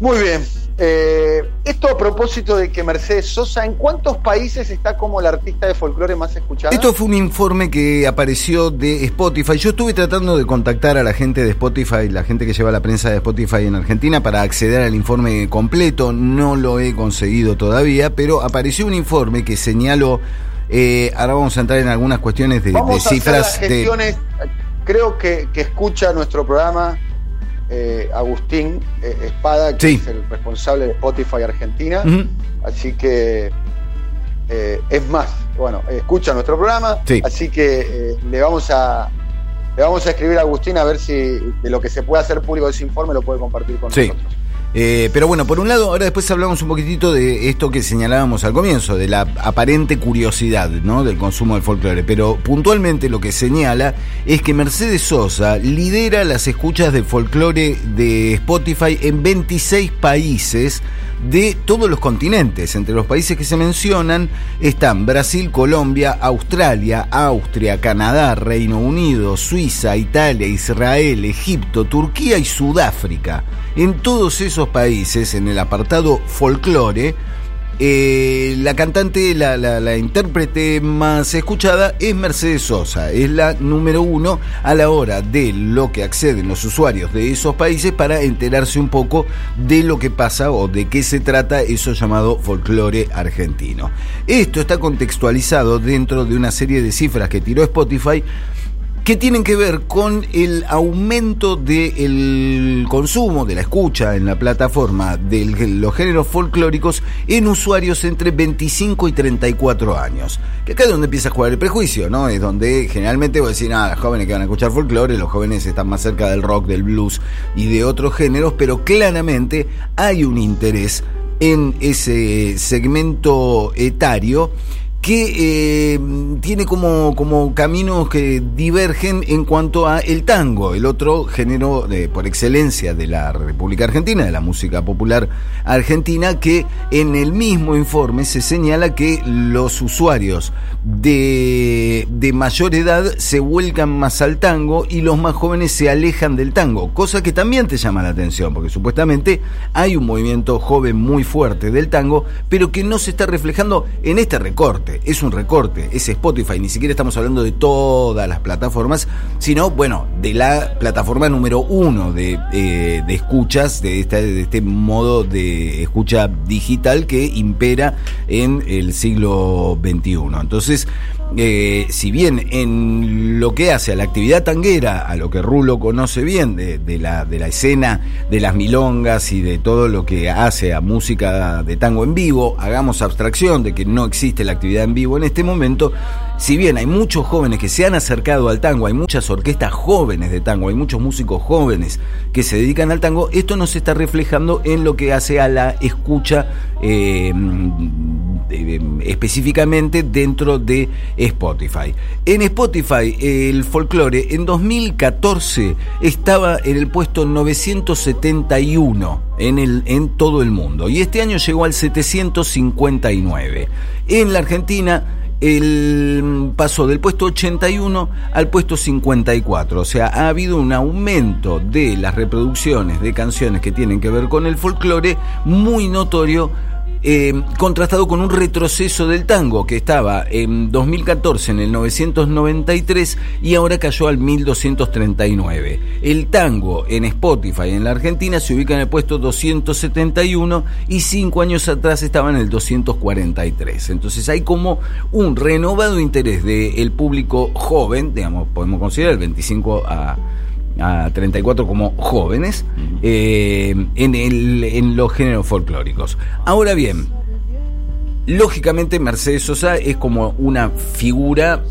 Muy bien. Eh, esto a propósito de que Mercedes Sosa, ¿en cuántos países está como la artista de folclore más escuchada? Esto fue un informe que apareció de Spotify. Yo estuve tratando de contactar a la gente de Spotify, la gente que lleva la prensa de Spotify en Argentina, para acceder al informe completo. No lo he conseguido todavía, pero apareció un informe que señaló. Eh, ahora vamos a entrar en algunas cuestiones de, Vamos a hacer cifras. las gestiones. Creo que, que escucha nuestro programa eh, Agustín eh, Espada, que Sí. es el responsable de Spotify Argentina. Así que eh, es más, bueno, escucha nuestro programa, Sí. así que eh, le vamos a le vamos a escribir a Agustín a ver si de lo que se puede hacer público de ese informe lo puede compartir con Sí. nosotros. Eh, pero bueno, por un lado, ahora después hablamos un poquitito de esto que señalábamos al comienzo, de la aparente curiosidad ¿no? del consumo del folclore. Pero puntualmente lo que señala es que Mercedes Sosa lidera las escuchas de folclore de Spotify en 26 países de todos los continentes. Entre los países que se mencionan están Brasil, Colombia, Australia, Austria, Canadá, Reino Unido, Suiza, Italia, Israel, Egipto, Turquía y Sudáfrica. En todos esos países, en el apartado folclore, eh, la cantante, la, la- la intérprete más escuchada es Mercedes Sosa, es la número uno a la hora de lo que acceden los usuarios de esos países para enterarse un poco de lo que pasa o de qué se trata eso llamado folclore argentino. Esto está contextualizado dentro de una serie de cifras que tiró Spotify que tienen que ver con el aumento del consumo, de la escucha en la plataforma de los géneros folclóricos en usuarios entre 25 y 34 años. Que acá es donde empieza a jugar el prejuicio, ¿no? Es donde generalmente vos decís, nada, los jóvenes que van a escuchar folclore, los jóvenes están más cerca del rock, del blues y de otros géneros, pero claramente hay un interés en ese segmento etario que eh, tiene como, como caminos que divergen en cuanto a el tango, el otro género de, por excelencia de la República Argentina, de la música popular argentina, que en el mismo informe se señala que los usuarios de, de mayor edad se vuelcan más al tango y los más jóvenes se alejan del tango, cosa que también te llama la atención, porque supuestamente hay un movimiento joven muy fuerte del tango, pero que no se está reflejando en este recorte. Es un recorte, es Spotify, ni siquiera estamos hablando de todas las plataformas, sino, bueno, de la plataforma número uno de, eh, de escuchas, de, esta, de este modo de escucha digital que impera en el siglo XXI. Entonces, eh, si bien en lo que hace a la actividad tanguera, a lo que Rulo conoce bien de, la, de la escena de las milongas y de todo lo que hace a música de tango en vivo, hagamos abstracción de que no existe la actividad en vivo en este momento, si bien hay muchos jóvenes que se han acercado al tango, hay muchas orquestas jóvenes de tango, hay muchos músicos jóvenes que se dedican al tango, esto no se está reflejando en lo que hace a la escucha eh, eh, específicamente dentro de Spotify. En Spotify el folclore en 2014 estaba en el puesto 971 en, el, en todo el mundo y este año llegó al 759. En la Argentina el paso del puesto 81 al puesto 54. O sea, ha habido un aumento de las reproducciones de canciones que tienen que ver con el folclore muy notorio. Eh, contrastado con un retroceso del tango que estaba en 2014 en el 993 y ahora cayó al 1239. El tango en Spotify en la Argentina se ubica en el puesto 271 y cinco años atrás estaba en el 243. Entonces hay como un renovado interés del público joven, digamos, podemos considerar el 25 a a 34 como jóvenes eh, en, el, en los géneros folclóricos. Ahora bien, lógicamente Mercedes Sosa es como una figura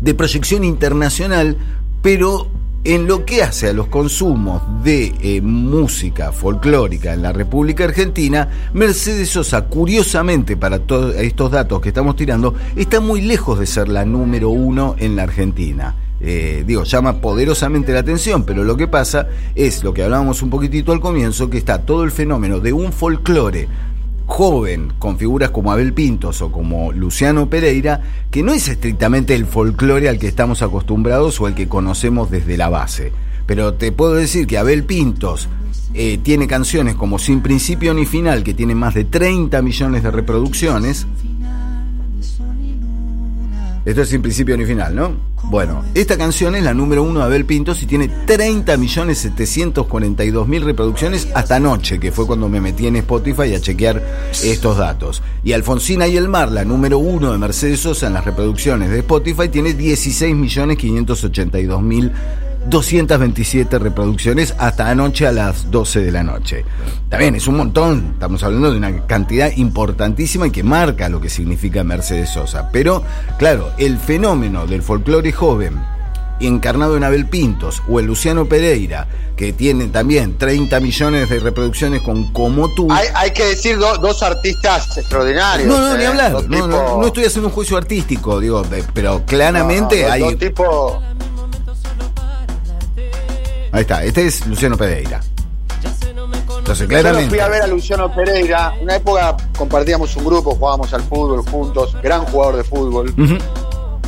de proyección internacional, pero en lo que hace a los consumos de eh, música folclórica en la República Argentina, Mercedes Sosa, curiosamente para todos estos datos que estamos tirando, está muy lejos de ser la número uno en la Argentina. Eh, digo, llama poderosamente la atención, pero lo que pasa es lo que hablábamos un poquitito al comienzo, que está todo el fenómeno de un folclore joven con figuras como Abel Pintos o como Luciano Pereira, que no es estrictamente el folclore al que estamos acostumbrados o el que conocemos desde la base. Pero te puedo decir que Abel Pintos eh, tiene canciones como Sin Principio ni Final, que tiene más de 30 millones de reproducciones. Esto es sin principio ni final, ¿no? Bueno, esta canción es la número uno de Abel Pintos y tiene 30 millones 742 mil reproducciones hasta anoche, que fue cuando me metí en Spotify a chequear estos datos. Y Alfonsina y el Mar, la número uno de Mercedes Sosa en las reproducciones de Spotify, tiene 16 millones 582 mil 227 reproducciones hasta anoche a las 12 de la noche. También es un montón, estamos hablando de una cantidad importantísima y que marca lo que significa Mercedes Sosa. Pero, claro, el fenómeno del folclore joven encarnado en Abel Pintos o el Luciano Pereira, que tiene también 30 millones de reproducciones con Como tú. Hay, que decir dos artistas extraordinarios. No, no, ni ¿eh? hablar. No, no, estoy haciendo un juicio artístico, digo, pero claramente hay. Dos tipos Ahí está, este es Luciano Pereira. Entonces, claramente. Yo fui a ver a Luciano Pereira. Una época compartíamos un grupo, jugábamos al fútbol juntos. Gran jugador de fútbol.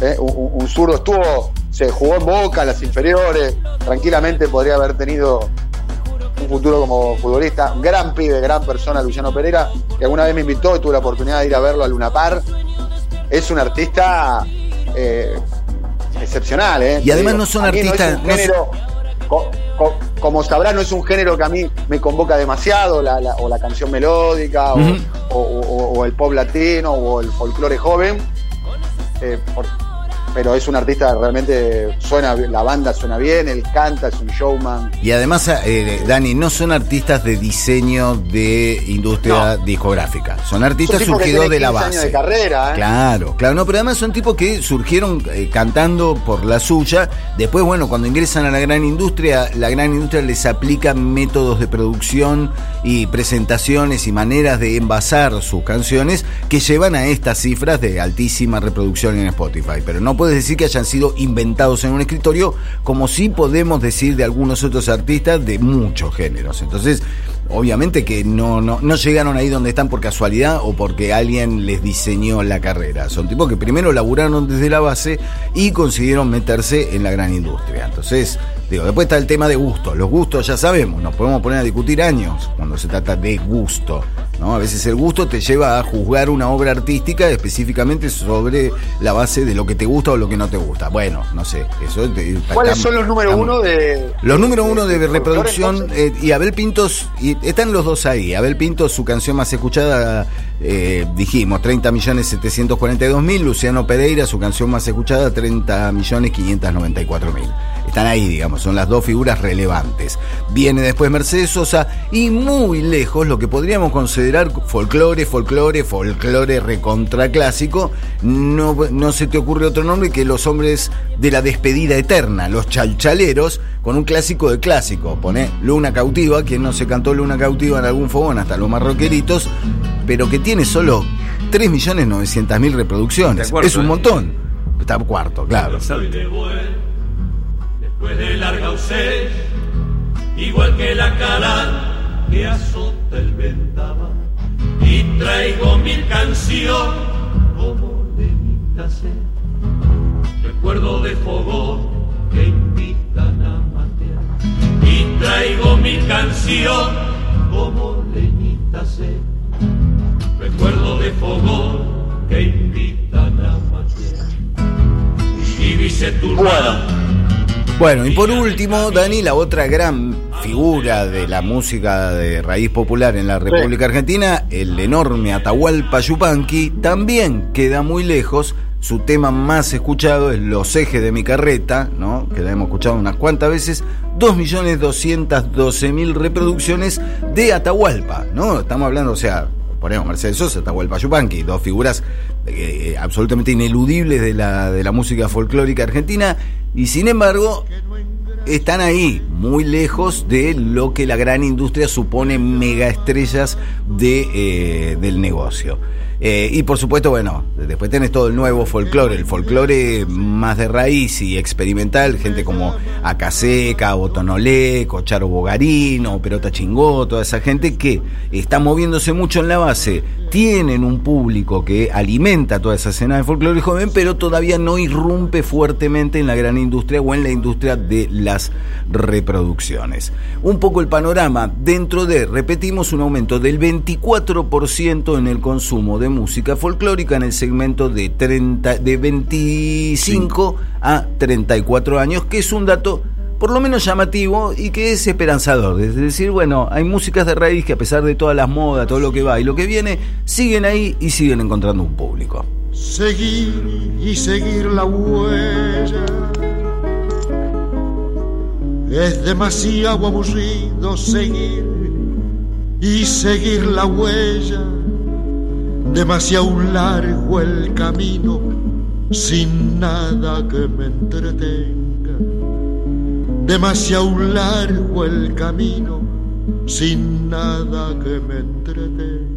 Eh, un, zurdo estuvo, se jugó en Boca, las inferiores. Tranquilamente podría haber tenido un futuro como futbolista. Gran pibe, gran persona, Luciano Pereira, que alguna vez me invitó y tuve la oportunidad de ir a verlo a Luna Par. Es un artista eh, excepcional, ¿eh? Y además no son artistas como sabrá, no es un género que a mí me convoca demasiado, o la canción melódica, o, el pop latino, o el folclore joven. Eh, pero es un artista realmente suena la banda suena bien, él canta, es un showman. Y además, eh, Dani, no son artistas de diseño de industria discográfica, son artistas surgidos de la base. de carrera, ¿eh? Claro, claro, no, pero además son tipos que surgieron eh, cantando por la suya. Después, bueno, cuando ingresan a la gran industria, la gran industria les aplica métodos de producción y presentaciones y maneras de envasar sus canciones que llevan a estas cifras de altísima reproducción en Spotify. Pero no puedes decir que hayan sido inventados en un escritorio, como sí podemos decir de algunos otros artistas de muchos géneros. Entonces, obviamente que no, no, no llegaron ahí donde están por casualidad o porque alguien les diseñó la carrera. Son tipos que primero laburaron desde la base y consiguieron meterse en la gran industria. Entonces, digo, después está el tema de gusto. Los gustos ya sabemos, nos podemos poner a discutir años cuando se trata de gusto. ¿No? A veces el gusto te lleva a juzgar una obra artística específicamente sobre la base de lo que te gusta o lo que no te gusta. Bueno, no sé. Eso ¿Cuáles son los números uno de. Los números uno de, reproducción. Eh, y Abel Pintos, y están los dos ahí. Abel Pintos, su canción más escuchada, eh, dijimos, 30 millones 742 mil. Luciano Pereira, su canción más escuchada, 30 millones 594 mil. Están ahí, digamos, son las dos figuras relevantes. Viene después Mercedes Sosa y muy lejos lo que podríamos considerar folclore, folclore, folclore recontra clásico. No, no se te ocurre otro nombre que los hombres de la despedida eterna, los chalchaleros, con un clásico de clásico. Pone Luna Cautiva, quien no se cantó Luna Cautiva en algún fogón, hasta los marroqueritos, pero que tiene solo 3.900.000 reproducciones. es un montón. Está cuarto, claro de larga ausencia, igual que la cala que azota el ventaba, y traigo mil canciones como de ser, recuerdo de fogón que invitan a matear, y traigo mil canciones como leñita ser, recuerdo de fogón que invitan a matear, y dice tu bueno, y por último, Dani, la otra gran figura de la música de raíz popular en la República Argentina, el enorme Atahualpa Yupanqui, también queda muy lejos. Su tema más escuchado es Los ejes de mi carreta, ¿no? que la hemos escuchado unas cuantas veces, 2.212.000 reproducciones de Atahualpa, ¿no? Estamos hablando, o sea, ponemos Mercedes Sosa, Atahualpa Yupanqui, dos figuras eh, absolutamente ineludibles de la, de la música folclórica argentina, y sin embargo, están ahí, muy lejos de lo que la gran industria supone mega estrellas de, eh, del negocio. Eh, y por supuesto, bueno, después tenés todo el nuevo folclore, el folclore más de raíz y experimental, gente como Acaseca, Botonolé, Cocharo Bogarino, Perota Chingó, toda esa gente que está moviéndose mucho en la base, tienen un público que alimenta toda esa escena de folclore joven, pero todavía no irrumpe fuertemente en la gran industria o en la industria de las reproducciones. Un poco el panorama dentro de, repetimos, un aumento del 24% en el consumo de música folclórica en el segmento de, 30, de 25 a 34 años, que es un dato por lo menos llamativo y que es esperanzador. Es decir, bueno, hay músicas de raíz que a pesar de todas las modas, todo lo que va y lo que viene, siguen ahí y siguen encontrando un público. Seguir y seguir la huella. Es demasiado aburrido seguir y seguir la huella demasiado largo el camino sin nada que me entretenga. Demasiado largo el camino sin nada que me entretenga.